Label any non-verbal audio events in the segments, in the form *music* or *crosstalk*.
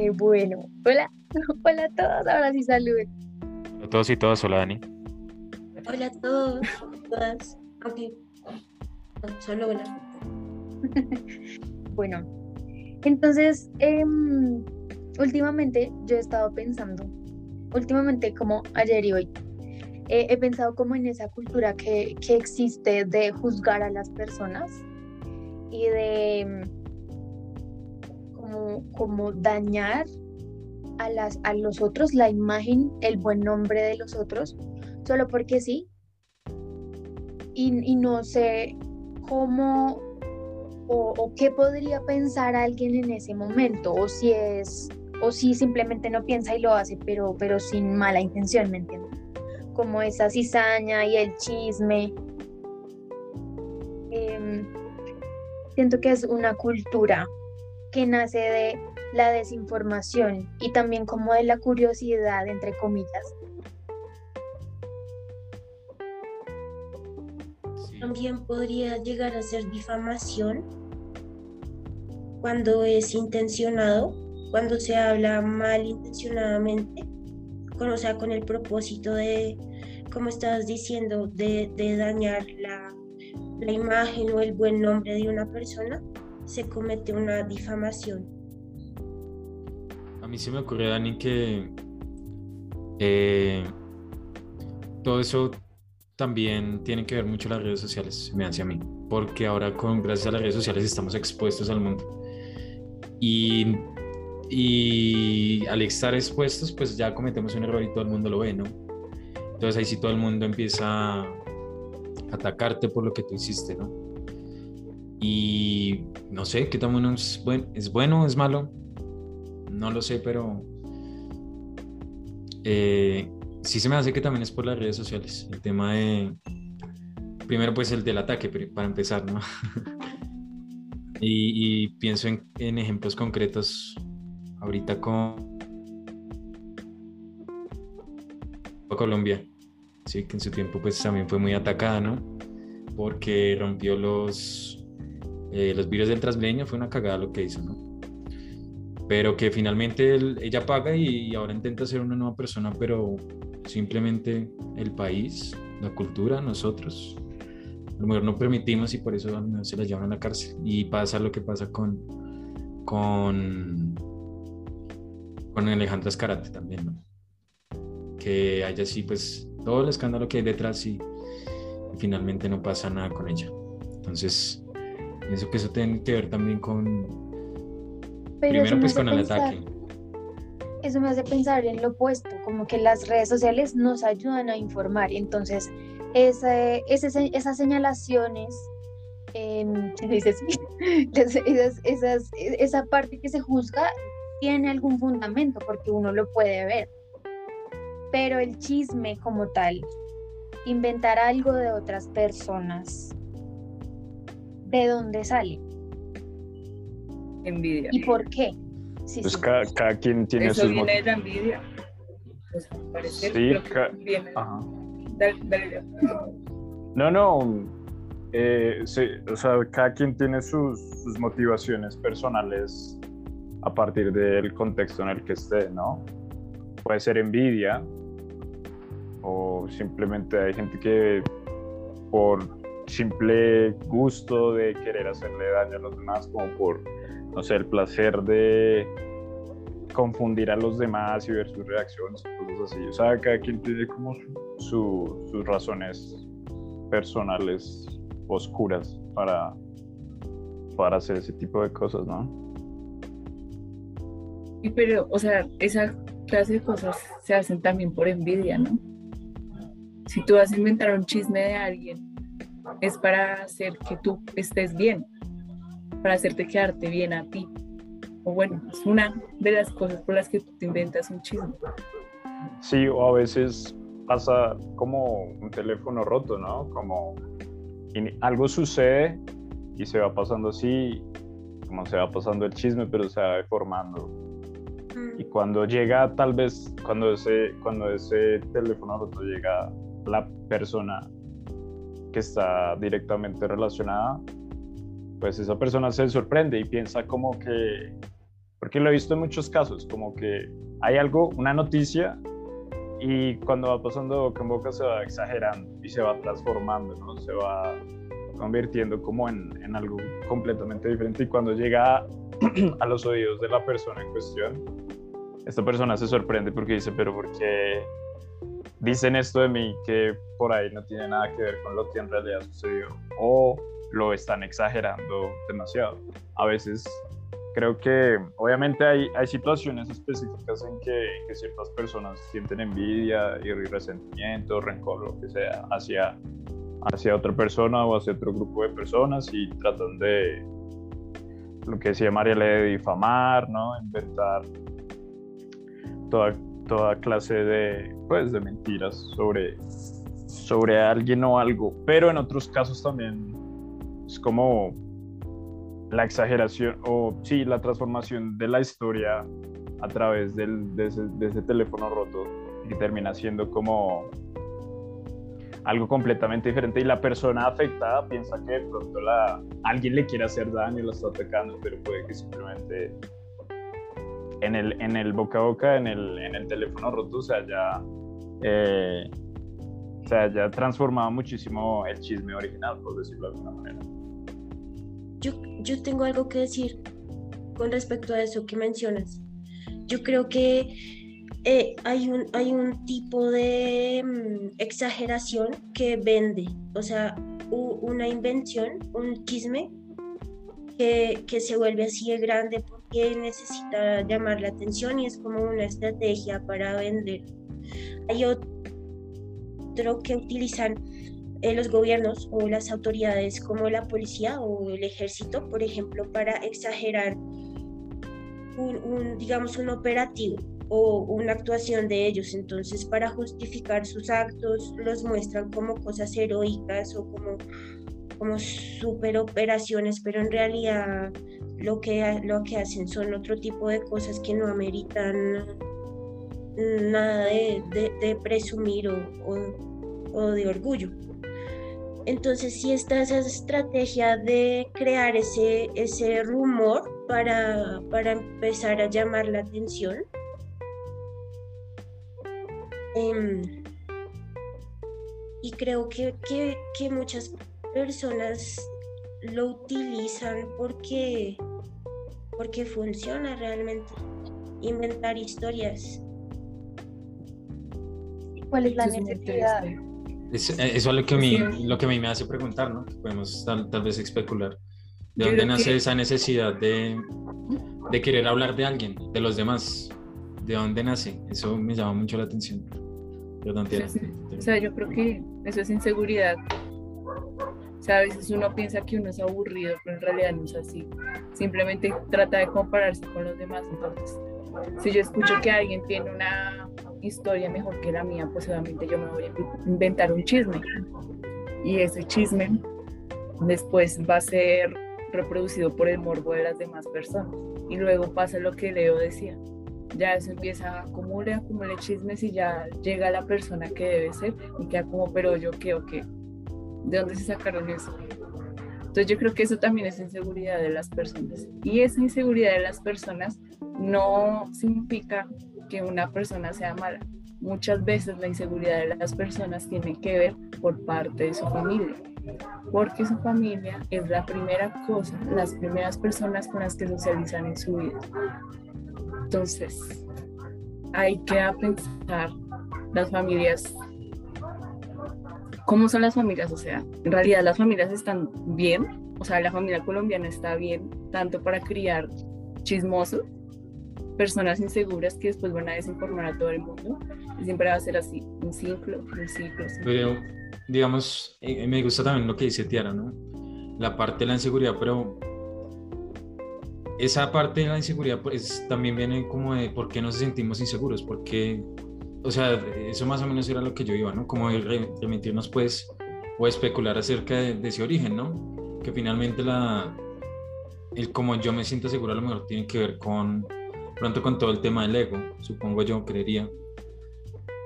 Eh, bueno, hola, *laughs* hola a todos, ahora sí saluden. Hola a todos y todas, hola Dani. Hola a todos, todas, aunque solo hola. *laughs* bueno, entonces, em, últimamente yo he estado pensando, últimamente como ayer y hoy, eh, he pensado como en esa cultura que, que existe de juzgar a las personas y de como, dañar a, los otros, la imagen, el buen nombre de los otros, solo porque sí. Y, no sé cómo o, qué podría pensar alguien en ese momento, o si es, o si simplemente no piensa y lo hace, pero, sin mala intención, ¿me entiendes? Como esa cizaña y el chisme. Eh, siento que es una cultura que nace de la desinformación y también como de la curiosidad, entre comillas. También podría llegar a ser difamación cuando es intencionado, cuando se habla mal intencionadamente, con, o sea, con el propósito de, como estabas diciendo, de, de dañar la, la imagen o el buen nombre de una persona, se comete una difamación. A mí se me ocurre, Dani, que eh, todo eso también tiene que ver mucho las redes sociales, me hace a mí, porque ahora con gracias a las redes sociales estamos expuestos al mundo. Y, y al estar expuestos, pues ya cometemos un error y todo el mundo lo ve, ¿no? Entonces ahí sí todo el mundo empieza a atacarte por lo que tú hiciste, ¿no? Y no sé qué tan bueno es, bueno, es bueno, es malo, no lo sé, pero eh, sí se me hace que también es por las redes sociales. El tema de, primero pues el del ataque, para empezar, ¿no? *laughs* y, y, pienso en, en, ejemplos concretos ahorita con Colombia, sí, que en su tiempo pues también fue muy atacada, ¿no? Porque rompió los, eh, los virus del Transmilenio, fue una cagada lo que hizo, ¿no? Pero que finalmente él, ella paga y, ahora intenta ser una nueva persona, pero simplemente el país, la cultura, nosotros, a lo mejor no permitimos y por eso se la llevan a la cárcel. Y pasa lo que pasa con, con, con Alejandra Escarate también, ¿no? Que haya así, pues, todo el escándalo que hay detrás y finalmente no pasa nada con ella. Entonces, pienso que eso tiene que ver también con, Pero primero pues con el pensar, ataque. Eso me hace pensar en lo opuesto, como que las redes sociales nos ayudan a informar. Entonces, esa, esa, esas señalaciones, *laughs* eh, dices, esas, esas, esa parte que se juzga tiene algún fundamento porque uno lo puede ver. Pero el chisme como tal, inventar algo de otras personas, ¿de dónde sale? Envidia. ¿Y por qué? Sí, Pues sí. cada, cada quien tiene Eso sus viene de la envidia. Pues, parecer, Sí, creo que ca- viene- Ajá. Dale, dale. No, no. eh, sí, o sea, cada quien tiene sus, sus motivaciones personales a partir del contexto en el que esté, ¿no? Puede ser envidia o simplemente hay gente que por simple gusto de querer hacerle daño a los demás, como por, no sé, el placer de confundir a los demás y ver sus reacciones, cosas así. O sea, cada quien tiene como su- su- sus razones personales oscuras para, para hacer ese tipo de cosas, ¿no? Pero, o sea, esa clase de cosas se hacen también por envidia, ¿no? Si tú vas a inventar un chisme de alguien, es para hacer que tú estés bien, para hacerte quedarte bien a ti. O bueno, es una de las cosas por las que tú te inventas un chisme. Sí, o a veces pasa como un teléfono roto, ¿no? Como algo sucede y se va pasando así, como se va pasando el chisme, pero se va deformando. Y cuando llega, tal vez, cuando ese, cuando ese teléfono roto llega la persona que está directamente relacionada, pues esa persona se sorprende y piensa como que porque lo he visto en muchos casos, como que hay algo, una noticia, y cuando va pasando boca en boca se va exagerando y se va transformando, ¿no? Se va convirtiendo como en, en algo completamente diferente y cuando llega *clears throat* a los oídos de la persona en cuestión, esta persona se sorprende porque dice, pero ¿por qué dicen esto de mí que por ahí no tiene nada que ver con lo que en realidad sucedió? O lo están exagerando demasiado. A veces creo que obviamente hay, hay situaciones específicas en que, que, ciertas personas sienten envidia y resentimiento, rencor, lo que sea, hacia, hacia otra persona o hacia otro grupo de personas y tratan de, lo que decía María, de difamar, ¿no? Inventar toda, toda clase de, pues, de mentiras sobre, sobre alguien o algo. Pero en otros casos también es como la exageración o sí, la transformación de la historia a través del, de, ese, teléfono roto y termina siendo como algo completamente diferente y la persona afectada piensa que de pronto la, alguien le quiere hacer daño y lo está atacando, pero puede que simplemente en el, en el boca a boca, en el, en el teléfono roto se haya, eh, se haya transformado muchísimo el chisme original, por decirlo de alguna manera. Yo, yo tengo algo que decir con respecto a eso que mencionas. Yo creo que eh, hay, un, hay un tipo de mm, exageración que vende, o sea, una invención, un chisme que, que, se vuelve así de grande porque necesita llamar la atención y es como una estrategia para vender. Hay otro que utilizan eh, los gobiernos o las autoridades como la policía o el ejército, por ejemplo, para exagerar un, digamos, un operativo o una actuación de ellos. Entonces, para justificar sus actos, los muestran como cosas heroicas o como, como super operaciones, pero en realidad lo que, lo que hacen son otro tipo de cosas que no ameritan nada de, de, presumir o, o de orgullo. Entonces sí está esa estrategia de crear ese, ese rumor para, para empezar a llamar la atención. Em, y creo que, que, muchas personas lo utilizan porque, porque funciona realmente. Inventar historias. ¿Cuál es la necesidad? Es, eh, eso es lo que, a mí, lo que a mí me hace preguntar, ¿no? podemos tal, tal, vez especular. ¿De dónde nace esa necesidad de, de, querer hablar de alguien, de los demás? ¿De dónde nace? Eso me llama mucho la atención. Perdón, *laughs* O sea, yo creo que eso es inseguridad. O sea, a veces uno piensa que uno es aburrido, pero en realidad no es así. Simplemente trata de compararse con los demás. Entonces, si yo escucho que alguien tiene una historia mejor que la mía, pues obviamente yo me voy a inventar un chisme. Y ese chisme después va a ser reproducido por el morbo de las demás personas. Y luego pasa lo que Leo decía. Ya eso empieza a acumular, acumular chismes y ya llega la persona que debe ser y queda como, pero yo qué o qué. ¿De dónde se sacaron eso? Entonces yo creo que eso también es inseguridad de las personas. Y esa inseguridad de las personas no significa que una persona sea mala. Muchas veces la inseguridad de las personas tiene que ver por parte de su familia, porque su familia es la primera cosa, las primeras personas con las que socializan en su vida. Entonces, hay que pensar las familias, ¿cómo son las familias? O sea, en realidad las familias están bien, o sea, la familia colombiana está bien, tanto para criar chismosos personas inseguras que después van a desinformar a todo el mundo. Y siempre va a ser así, un ciclo, un ciclo. Pero, digamos, eh, me gusta también lo que dice Tiara, ¿no? La parte de la inseguridad, pero esa parte de la inseguridad pues también viene como de por qué nos sentimos inseguros, porque, o sea, eso más o menos era lo que yo iba, ¿no? Como remitirnos pues o especular acerca de, de ese origen, ¿no? Que finalmente la, el como yo me siento seguro a lo mejor tiene que ver con pronto con todo el tema del ego, supongo yo, creería,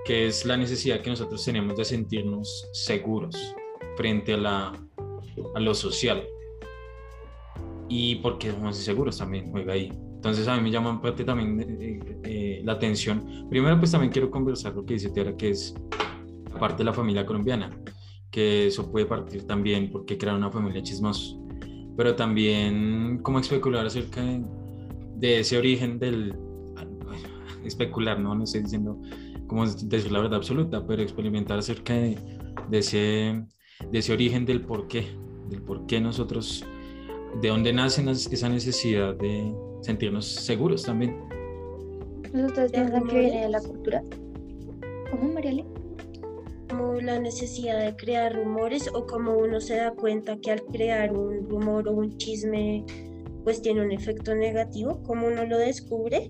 que es la necesidad que nosotros tenemos de sentirnos seguros frente a, la, a lo social. Y porque somos inseguros también juega ahí. Entonces a mí me llama parte también eh, eh, la atención. Primero pues también quiero conversar lo que dice Tiara, que es parte de la familia colombiana, que eso puede partir también porque crear una familia chismosa, pero también como especular acerca de, de ese origen del... *laughs* especular, ¿no? No estoy diciendo como decir la verdad absoluta, pero experimentar acerca de, de ese, de ese origen del por qué, del por qué nosotros, de dónde nace esa necesidad de sentirnos seguros también. ¿Ustedes piensan que viene de la cultura? ¿Cómo, Mariale? Como la necesidad de crear rumores o como uno se da cuenta que al crear un rumor o un chisme pues tiene un efecto negativo, como uno lo descubre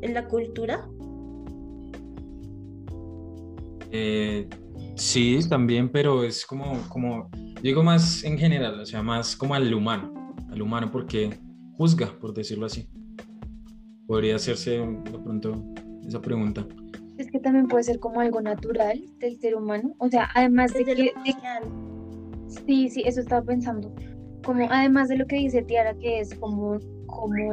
en la cultura. Eh, sí, también, pero es como, como, digo más en general, o sea, más como al humano, al humano porque juzga, por decirlo así. Podría hacerse de pronto esa pregunta. Es que también puede ser como algo natural del ser humano, o sea, además de que... sí, sí, eso estaba pensando. Como además de lo que dice Tiara, que es como, como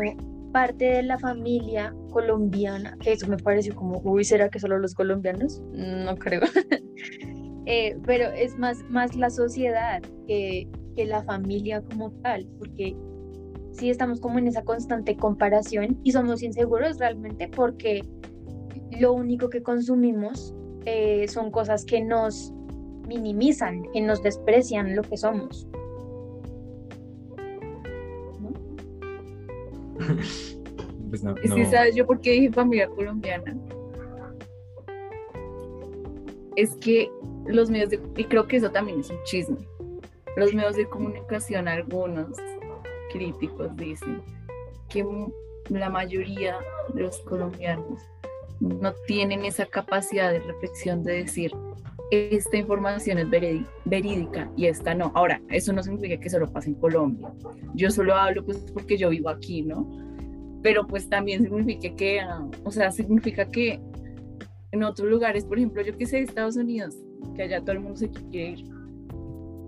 parte de la familia colombiana, que eso me pareció como, uy, ¿será que solo los colombianos? No creo. *laughs* Eh, pero es más, más la sociedad que, que la familia como tal, porque sí estamos como en esa constante comparación y somos inseguros realmente porque lo único que consumimos eh, son cosas que nos minimizan, que nos desprecian lo que somos. *laughs* Pues no, Es que, no. ¿sabes yo por qué dije familia colombiana? Es que los medios de, y creo que eso también es un chisme, los medios de comunicación, algunos críticos dicen que la mayoría de los colombianos no tienen esa capacidad de reflexión de decir, esta información es verídica y esta no. Ahora, eso no significa que solo pase en Colombia. Yo solo hablo pues porque yo vivo aquí, ¿no? pero pues también significa que, ah, o sea, significa que en otros lugares, por ejemplo, yo que sé, Estados Unidos, que allá todo el mundo se quiere ir,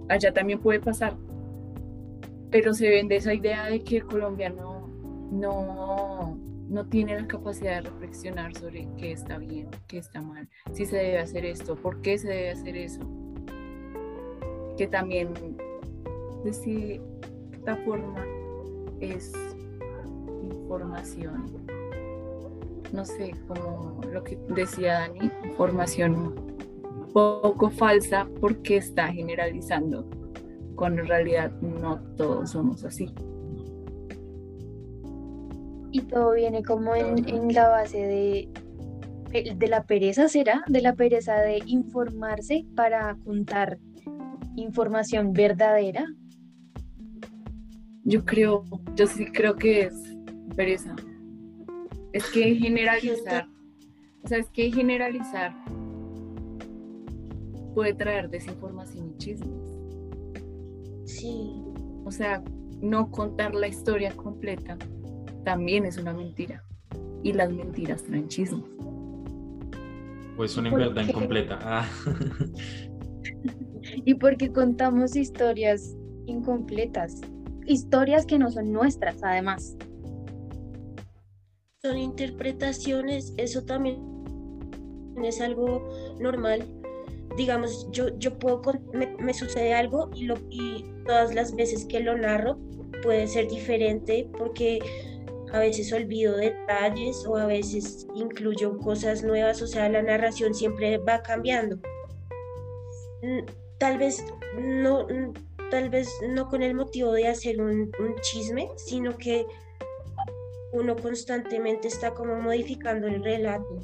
allá también puede pasar, pero se vende esa idea de que el colombiano no, no tiene la capacidad de reflexionar sobre qué está bien, qué está mal, si se debe hacer esto, por qué se debe hacer eso, que también de cierta forma es información, no sé, como lo que decía Dani, información poco falsa porque está generalizando, cuando en realidad no todos somos así. Y todo viene como en, en la base de, de la pereza, ¿será? De la pereza de informarse para contar información verdadera. Yo creo, yo sí creo que es pereza. Es que generalizar, o sea, es que generalizar puede traer desinformación y chismes. Sí, O sea, no contar la historia completa también es una mentira. Y las mentiras traen chismes. Pues una ¿Por verdad incompleta. Ah. *laughs* Y porque contamos historias incompletas, historias que no son nuestras, además. son interpretaciones, eso también es algo normal. Digamos, yo, yo puedo, me, me sucede algo y, lo, y todas las veces que lo narro puede ser diferente porque a veces olvido detalles o a veces incluyo cosas nuevas, o sea, la narración siempre va cambiando. Mm, Tal vez no, mm, tal vez no con el motivo de hacer un, un chisme, sino que uno constantemente está como modificando el relato.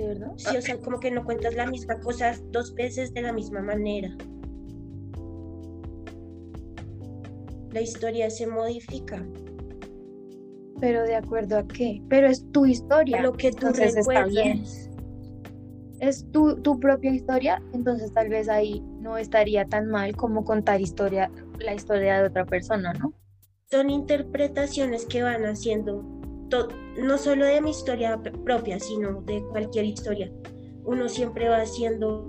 ¿De verdad? Sí, o sea, como que no cuentas la misma cosa dos veces de la misma manera. La historia se modifica. Pero de acuerdo a qué? Pero es tu historia. Lo que tú entonces está bien. recuerdas. Es tu, tu propia historia, entonces tal vez ahí no estaría tan mal como contar historia, la historia de otra persona, ¿no? Son interpretaciones que van haciendo, no solo de mi historia propia, sino de cualquier historia. Uno siempre va haciendo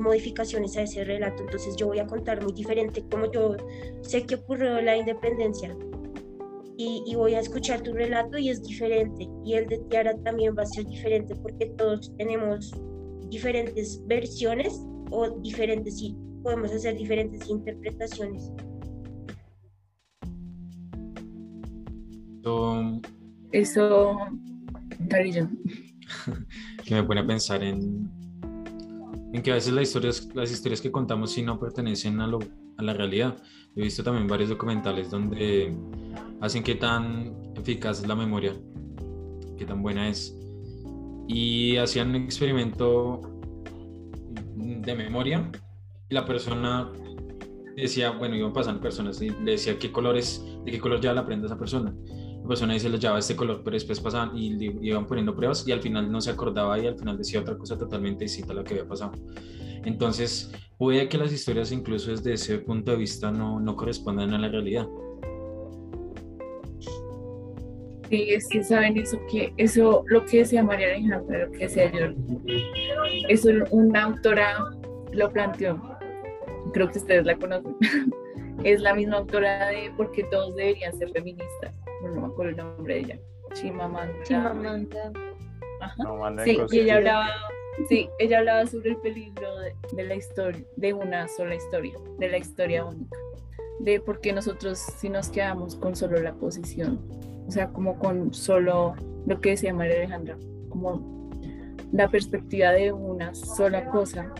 modificaciones a ese relato, entonces yo voy a contar muy diferente como yo sé que ocurrió la independencia y, y, voy a escuchar tu relato y es diferente y el de Tiara también va a ser diferente porque todos tenemos diferentes versiones o diferentes podemos hacer diferentes interpretaciones. Eso, *laughs* que me pone a pensar en, en que a veces las historias, las historias que contamos sí no pertenecen a, lo, a la realidad. He visto también varios documentales donde hacen qué tan eficaz es la memoria, qué tan buena es. Y hacían un experimento de memoria y la persona decía, bueno, iban pasando personas y le decía qué colores, de qué color ya la prenda esa persona la persona dice, le llevaba este color, pero después pasaban y iban poniendo pruebas y al final no se acordaba y al final decía otra cosa totalmente distinta a lo que había pasado. Entonces, puede que las historias incluso desde ese punto de vista no, no correspondan a la realidad. Sí, es que saben eso que eso lo que decía María Alejandra, lo que decía yo, eso una autora lo planteó, creo que ustedes la conocen, *laughs* es la misma autora de porque todos deberían ser feministas no me acuerdo el nombre de ella, Chimamanda. Chimamanda. sí, y ella hablaba, sí, ella hablaba sobre el peligro de, la historia, de una sola historia, de la historia única, de por qué nosotros si nos quedamos con solo la posición, o sea, como con solo lo que decía María Alejandra, como la perspectiva de una sola cosa.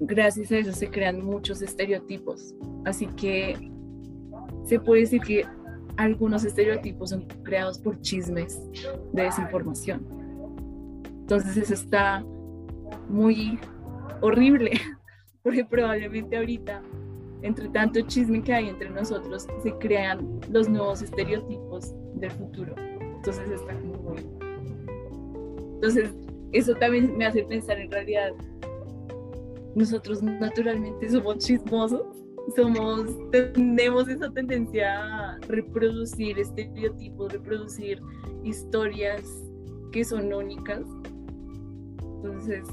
Gracias a eso se crean muchos estereotipos. Así que se puede decir que algunos estereotipos son creados por chismes de desinformación. Entonces eso está muy horrible, *laughs* porque probablemente ahorita, entre tanto chisme que hay entre nosotros, se crean los nuevos estereotipos del futuro. Entonces está muy... Entonces eso también me hace pensar en realidad, nosotros naturalmente somos chismosos somos, tenemos esa tendencia a reproducir estereotipos, reproducir historias que son únicas. Entonces...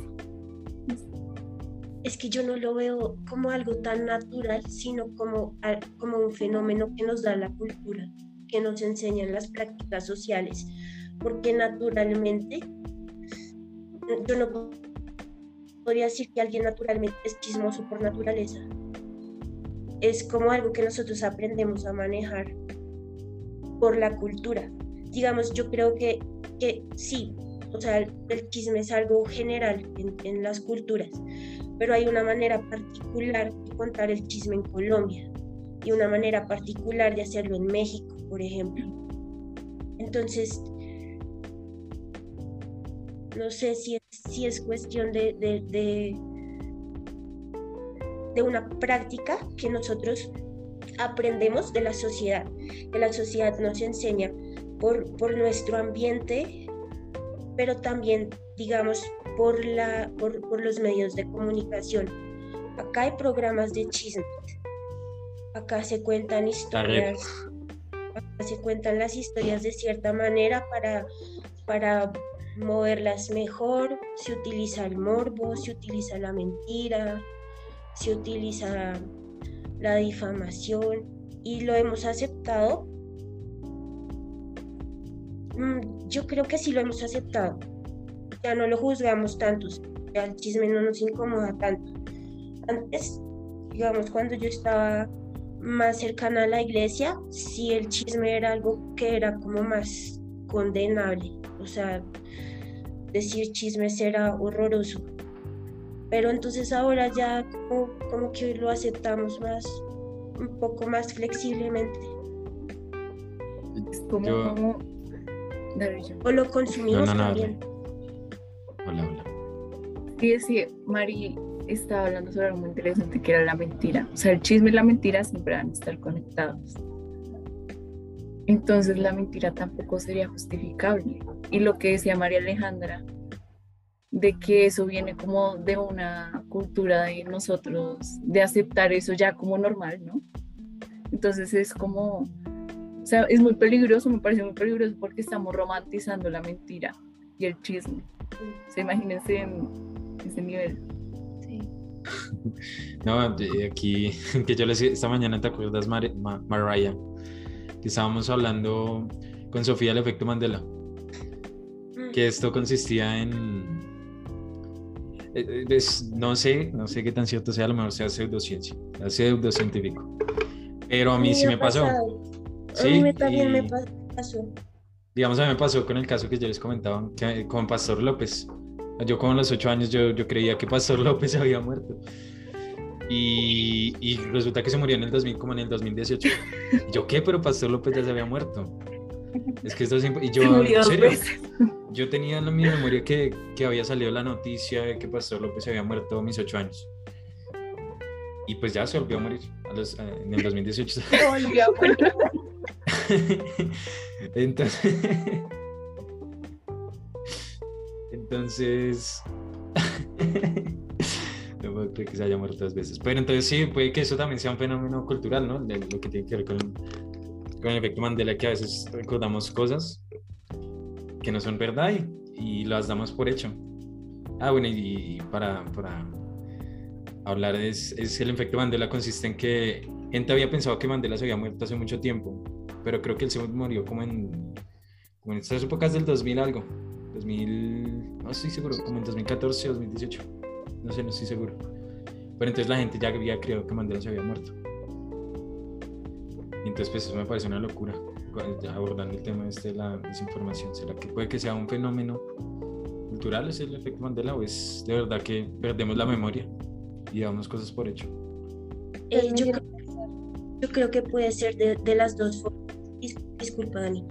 Es que yo no lo veo como algo tan natural, sino como, como un fenómeno que nos da la cultura, que nos enseñan las prácticas sociales, porque naturalmente yo no podría decir que alguien naturalmente es chismoso por naturaleza, es como algo que nosotros aprendemos a manejar por la cultura. Digamos, yo creo que, que sí, o sea, el chisme es algo general en, en las culturas, pero hay una manera particular de contar el chisme en Colombia y una manera particular de hacerlo en México, por ejemplo. Entonces, no sé si es, si es cuestión de, de, de de una práctica que nosotros aprendemos de la sociedad, que la sociedad nos enseña por, por nuestro ambiente, pero también, digamos, por, la, por, por los medios de comunicación. Acá hay programas de chismes, acá se cuentan historias, acá se cuentan las historias de cierta manera para, para moverlas mejor, se utiliza el morbo, se utiliza la mentira, se utiliza la difamación y lo hemos aceptado. Mm, yo creo que sí lo hemos aceptado. Ya no lo juzgamos tanto, ya el chisme no nos incomoda tanto. Antes, digamos, cuando yo estaba más cercana a la iglesia, sí el chisme era algo que era como más condenable. O sea, decir chismes era horroroso pero entonces ahora ya como, que lo aceptamos más, un poco más flexiblemente. Como, O lo consumimos también. Hola, hola. Sí, sí, Mari estaba hablando sobre algo muy interesante que era la mentira. O sea, el chisme y la mentira siempre van a estar conectados. Entonces la mentira tampoco sería justificable. Y lo que decía María Alejandra de que eso viene como de una cultura de nosotros, de aceptar eso ya como normal, ¿no? Entonces es como, o sea, es muy peligroso, me parece muy peligroso porque estamos romantizando la mentira y el chisme. O sea, imagínense en ese nivel. *laughs* No, de- aquí, *laughs* que yo les esta mañana, ¿te acuerdas, Mar- Ma- Mariah? Que estábamos hablando con Sofía del efecto Mandela. Mm. Que esto consistía en. Es- no sé, no sé qué tan cierto sea, a lo mejor sea pseudociencia, sea pseudocientífico. Pero a mí sí ha me pasó. pasado. Sí, a mí me- también me y- pa- pasó. Digamos, a mí me pasó con el caso que yo les comentaba, que, con Pastor López. Yo a los ocho años yo, yo creía que Pastor *laughs* López había muerto. Y, y resulta que se murió en el 2000, como en el 2018. Y *laughs* yo, ¿qué? Pero Pastor López ya se había muerto. Es que esto es... imp- Y yo, Se en serio, *laughs* yo tenía en mi memoria que, que había salido la noticia de que Pastor López se había muerto a mis ocho años. Y pues ya se volvió a morir a los- en el 2018. *laughs* Volvió a morir. *laughs* Entonces. Entonces. No puedo creer que se haya muerto dos veces. Pero entonces sí, puede que eso también sea un fenómeno cultural, ¿no? De lo que tiene que ver con, con el efecto Mandela, que a veces recordamos cosas que no son verdad y, y las damos por hecho. Ah, bueno, y, y para, para hablar es, es el efecto Mandela consiste en que gente había pensado que Mandela se había muerto hace mucho tiempo, pero creo que él se murió como en, como en estas épocas del 2000 algo, 2000, no estoy seguro, como en 2014 o 2018, no sé, no estoy seguro. Pero entonces la gente ya había creído que Mandela se había muerto. Entonces pues eso me parece una locura, ya abordando el tema este de la desinformación. ¿Será que puede que sea un fenómeno cultural, es el efecto Mandela, o es de verdad que perdemos la memoria y damos cosas por hecho? Eh, Pues yo, creo- yo creo que puede ser de, de las dos formas. Dis- disculpa, Dani.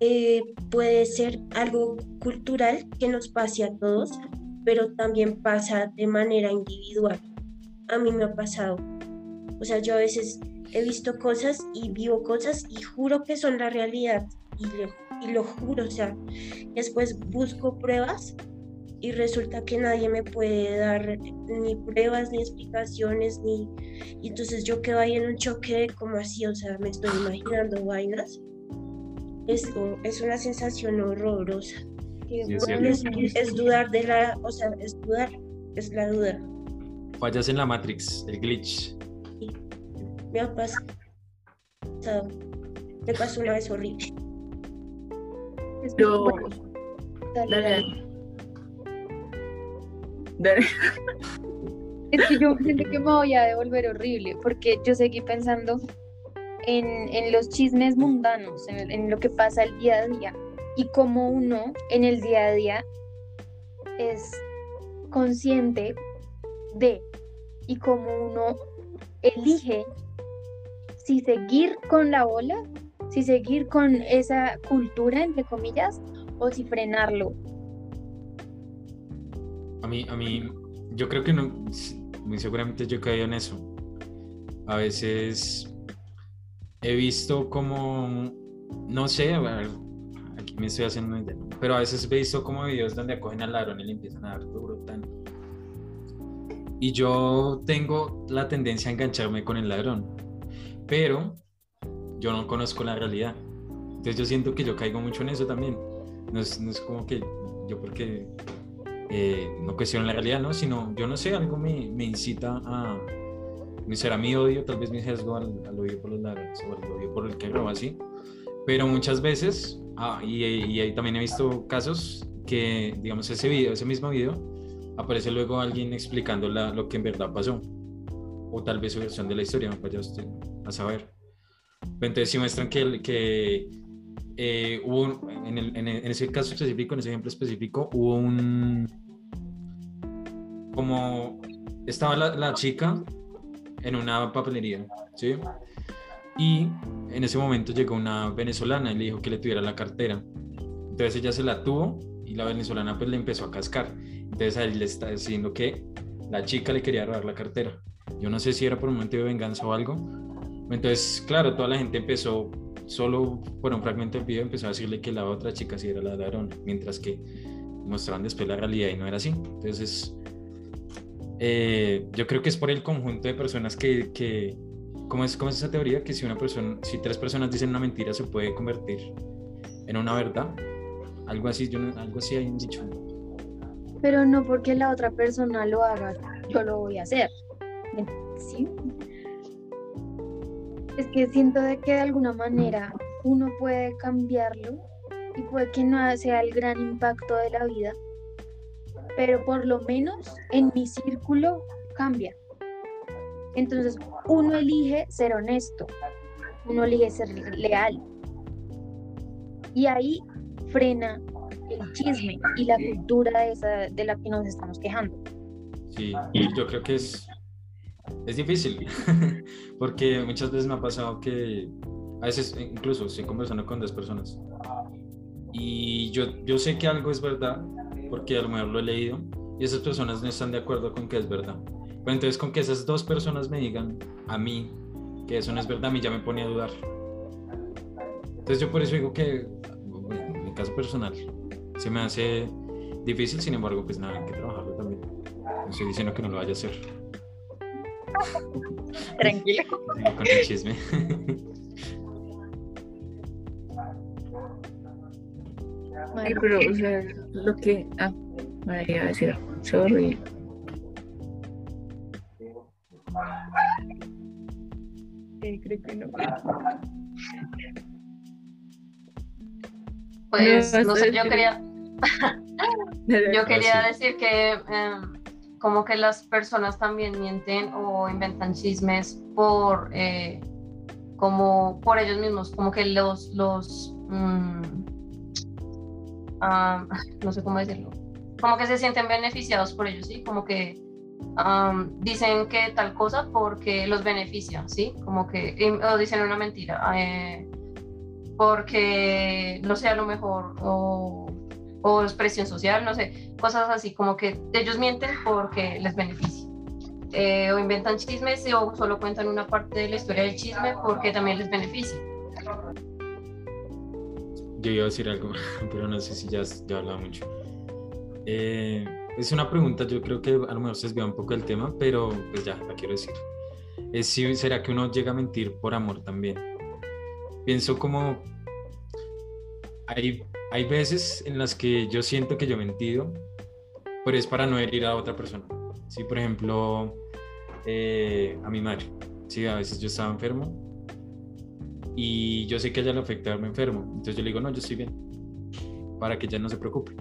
Eh, puede ser algo cultural que nos pase a todos, pero también pasa de manera individual. A mí me ha pasado. O sea, yo a veces he visto cosas y vivo cosas y juro que son la realidad. Y lo, y lo juro, o sea, después busco pruebas y resulta que nadie me puede dar ni pruebas, ni explicaciones, ni... Y entonces yo quedo ahí en un choque de cómo así, o sea, me estoy imaginando vainas. Es, es una sensación horrorosa. Sí, es bueno. Es, es dudar de la, o sea, es dudar, es la duda. Fallas en la Matrix, el glitch. Me ha pasado. Me pasó una vez horrible. Yo- bueno. Dale, Dale, dale. dale. Dale. Es que yo siento que me voy a devolver horrible, porque yo seguí pensando en, en los chismes mundanos, en, en lo que pasa el día a día, y cómo uno en el día a día es consciente de, y cómo uno elige si seguir con la ola, si seguir con esa cultura, entre comillas, o si frenarlo. A mí, a mí, yo creo que no, muy seguramente yo he caído en eso. A veces he visto como, no sé, aquí me estoy haciendo, una idea, pero a veces he visto como videos donde acogen al ladrón y le empiezan a dar duro, tan. Y yo tengo la tendencia a engancharme con el ladrón, pero yo no conozco la realidad. Entonces yo siento que yo caigo mucho en eso también. No es, no es como que yo porque eh, no cuestiono la realidad, ¿no? Sino, yo no sé, algo me, me incita a, me será mi odio, tal vez mi sesgo al, al odio por los ladrones o al odio por el que roba así. Pero muchas veces, ah, y, y ahí también he visto casos que, digamos, ese video, ese mismo video, aparece luego alguien explicando la- lo que en verdad pasó. O tal vez su versión de la historia, vaya usted a saber. Entonces sí muestran que, que eh, hubo, en, el- en ese caso específico, en ese ejemplo específico, hubo un, como estaba la, la chica en una papelería, ¿sí? Y en ese momento llegó una venezolana y le dijo que le tuviera la cartera. Entonces ella se la tuvo y la venezolana pues le empezó a cascar. Entonces ahí le está diciendo que la chica le quería robar la cartera. Yo no sé si era por un motivo de venganza o algo. Entonces, claro, toda la gente empezó, solo por un fragmento del video, empezó a decirle que la otra chica sí era la ladrona, mientras que mostraban después la realidad y no era así. Entonces, eh, yo creo que es por el conjunto de personas que, ¿cómo, es, ¿cómo es esa teoría? Que si una persona, si tres personas dicen una mentira, se puede convertir en una verdad. Algo así, yo algo así hay un dicho. Pero no porque la otra persona lo haga, yo lo voy a hacer. ¿Sí? Es que siento de que de alguna manera uno puede cambiarlo y puede que no sea el gran impacto de la vida, pero por lo menos en mi círculo cambia. Entonces uno elige ser honesto, uno elige ser leal. Y ahí frena el chisme y la cultura de, esa, de la que nos estamos quejando. Sí, yo creo que es, es difícil, *laughs* porque muchas veces me ha pasado que a veces incluso estoy conversando con dos personas y yo, yo sé que algo es verdad, porque a lo mejor lo he leído, y esas personas no están de acuerdo con que es verdad. Pero entonces con que esas dos personas me digan a mí que eso no es verdad, a mí ya me pone a dudar. Entonces yo por eso digo que, en mi caso personal, se me hace difícil, sin embargo, pues nada, hay que trabajarlo también. No estoy diciendo que no lo vaya a hacer. *laughs* Tranquilo. Con el chisme. Ay, pero, o sea, lo que. Ah, me iba a decir, sorry. Eh, creo que no. Pues, No, no sé, yo quería, *laughs* yo quería decir que em, como que las personas también mienten o inventan chismes por eh, como por ellos mismos, como que los los ah, *laughs* no sé cómo decirlo, como que se sienten beneficiados por ellos, sí, como que dicen que tal cosa porque los beneficia, sí, como que o dicen una mentira. eh, porque, no sé, a lo mejor, o, o es presión social, no sé, cosas así, como que ellos mienten porque les beneficia. Eh, o inventan chismes o solo cuentan una parte de la historia del chisme porque también les beneficia. Yo iba a decir algo, *laughs* pero no sé si ya, ya hablaba mucho. Eh, es una pregunta, yo creo que a lo mejor se desvía un poco del tema, pero pues ya, la quiero decir. Es si será que uno llega a mentir por amor también. Pienso como hay, hay veces en las que yo siento que yo he mentido, pero es para no herir a otra persona. Sí, por ejemplo, eh, a mi madre. Sí, a veces yo estaba enfermo y yo sé que a ella le afecta verme enfermo. Entonces yo le digo, no, yo estoy bien, para que ella no se preocupe.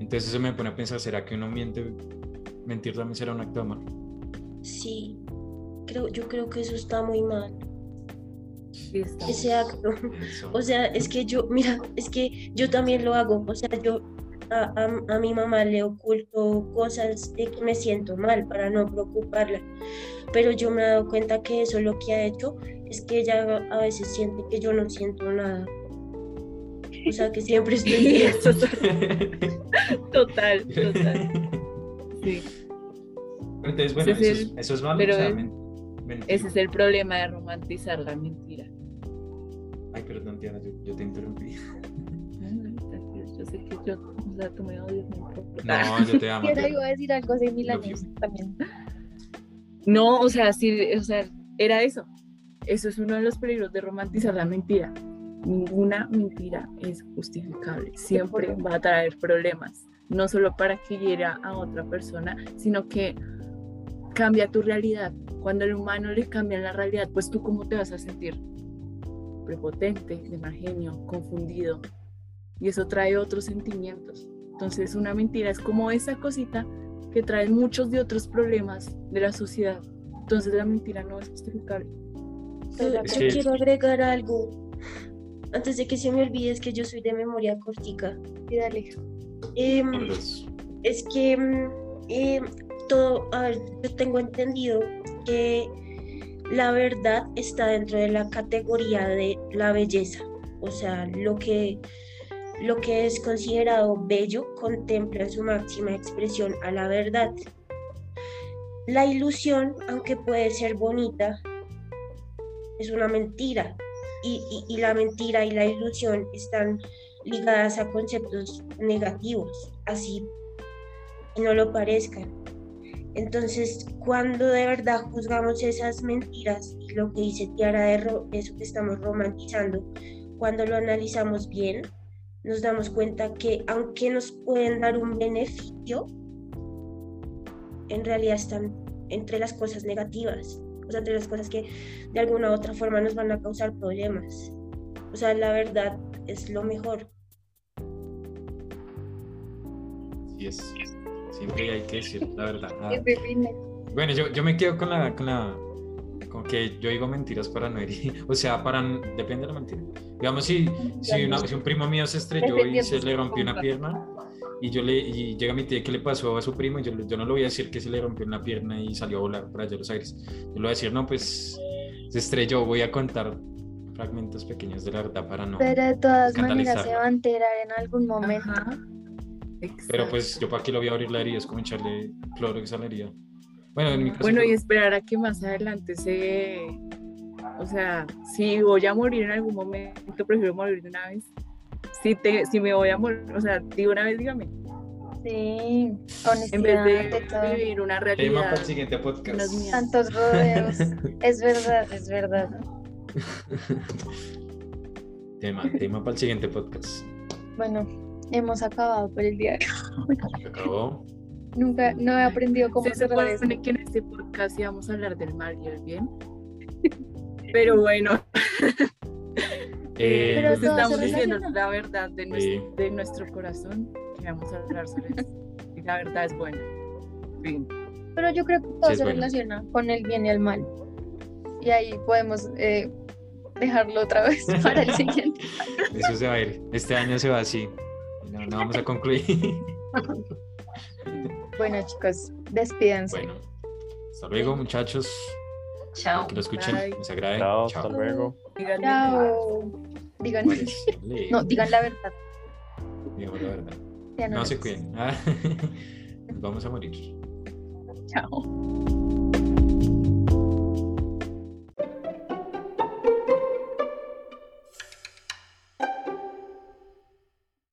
Entonces eso me pone a pensar, ¿será que uno miente? Mentir también será un acto de amor. Sí, creo, yo creo que eso está muy mal. Ese acto. Eso. O sea, es que yo, mira, es que yo también lo hago. O sea, yo a, a- a mi mamá le oculto cosas de que me siento mal para no preocuparla. Pero yo me he dado cuenta que eso lo que ha hecho es que ella a veces siente que yo no siento nada. O sea, que siempre estoy *laughs* eso total, total. Sí, Entonces, bueno, es eso, es, el- eso es malo. pero o sea, es- men- mentir. ese es el problema de romantizar la mentira. Ay, perdón, Diana, yo, yo te interrumpí. Yo sé que yo, o sea, tú me odias, no importa. No, yo te amo. *laughs* Diana. iba a decir algo similar Love you. también. No, o sea, sí, o sea, era eso. Eso es uno de los peligros de romantizar la mentira. Ninguna mentira es justificable. Siempre va a traer problemas. No solo para que hiera a otra persona, sino que cambia tu realidad. Cuando el humano le cambia la realidad, pues tú cómo te vas a sentir? Prepotente, de mal genio, confundido. Y eso trae otros sentimientos. Entonces una mentira es como esa cosita que trae muchos de otros problemas de la sociedad. Entonces la mentira no es justificable. Yo que- quiero agregar algo. Antes de que se me olvide, es que yo soy de memoria cortica. Sí, dale. Los- es que mm, em, todo, a ver, yo tengo entendido que la verdad está dentro de la categoría de la belleza. O sea, lo que, lo que es considerado bello contempla su máxima expresión a la verdad. La ilusión, aunque puede ser bonita, es una mentira. Y- y la mentira y la ilusión están ligadas a conceptos negativos, así no lo parezcan. Entonces, cuando de verdad juzgamos esas mentiras y lo que dice Tiara de eso que estamos romantizando, cuando lo analizamos bien, nos damos cuenta que aunque nos pueden dar un beneficio, en realidad están entre las cosas negativas, o sea, entre las cosas que de alguna u otra forma nos van a causar problemas. O sea, la verdad es lo mejor. Sí es. Siempre hay que decir la verdad. *laughs* Ah. Bueno, yo, yo me quedo con la, con la. Con que yo digo mentiras para no herir. *laughs* O sea, para. Depende de la mentira. Digamos, si, si, una- si un primo mío se estrelló y se le rompió una pierna. Y yo le y llega mi tía, ¿qué le pasó a su primo? Y yo, yo no le voy a decir que se le rompió una pierna y salió a volar para allá de los aires. Yo le voy a decir, no, pues se estrelló. Voy a contar fragmentos pequeños de la verdad para no. Pero de todas maneras se va a enterar en algún momento. Ajá. Pero Exacto. pues yo para qué lo voy a abrir la herida, es como echarle cloro que sale la herida. Bueno, en mi caso. Bueno, y esperar a que más adelante se... O sea, si voy a morir en algún momento, prefiero morir de una vez. Si, te, si me voy a morir, o sea, de una vez dígame, Sí, en vez de vivir una tema realidad. para el siguiente podcast. Tantos rodeos. *laughs* es verdad, es verdad. *laughs* tema, tema para el siguiente podcast. Bueno, hemos acabado por el día. de hoy. *laughs* Se acabó. Nunca, no he aprendido cómo Se supone que en este podcast íbamos a hablar del mal y el bien. *laughs* Pero bueno, *laughs* Eh, Pero pues estamos diciendo la verdad de, nues- Sí. de nuestro corazón y vamos a hablar sobre eso. Y la verdad es buena. Fin. Pero yo creo que todo Sí, se bueno. relaciona con el bien y el mal. Y ahí podemos eh, dejarlo otra vez para el siguiente. Eso se va a ir. Este año se va así. No, no vamos a concluir. *laughs* Bueno, chicos, despídense. bueno, hasta luego, muchachos. Chao. Que lo escuchen. Bye. Les agrade. Chao, Chao. hasta luego. Chao. Digan, *laughs* no, digan la verdad. digamos la verdad. No se cuiden. Ah, *laughs* Nos vamos a morir. Chao.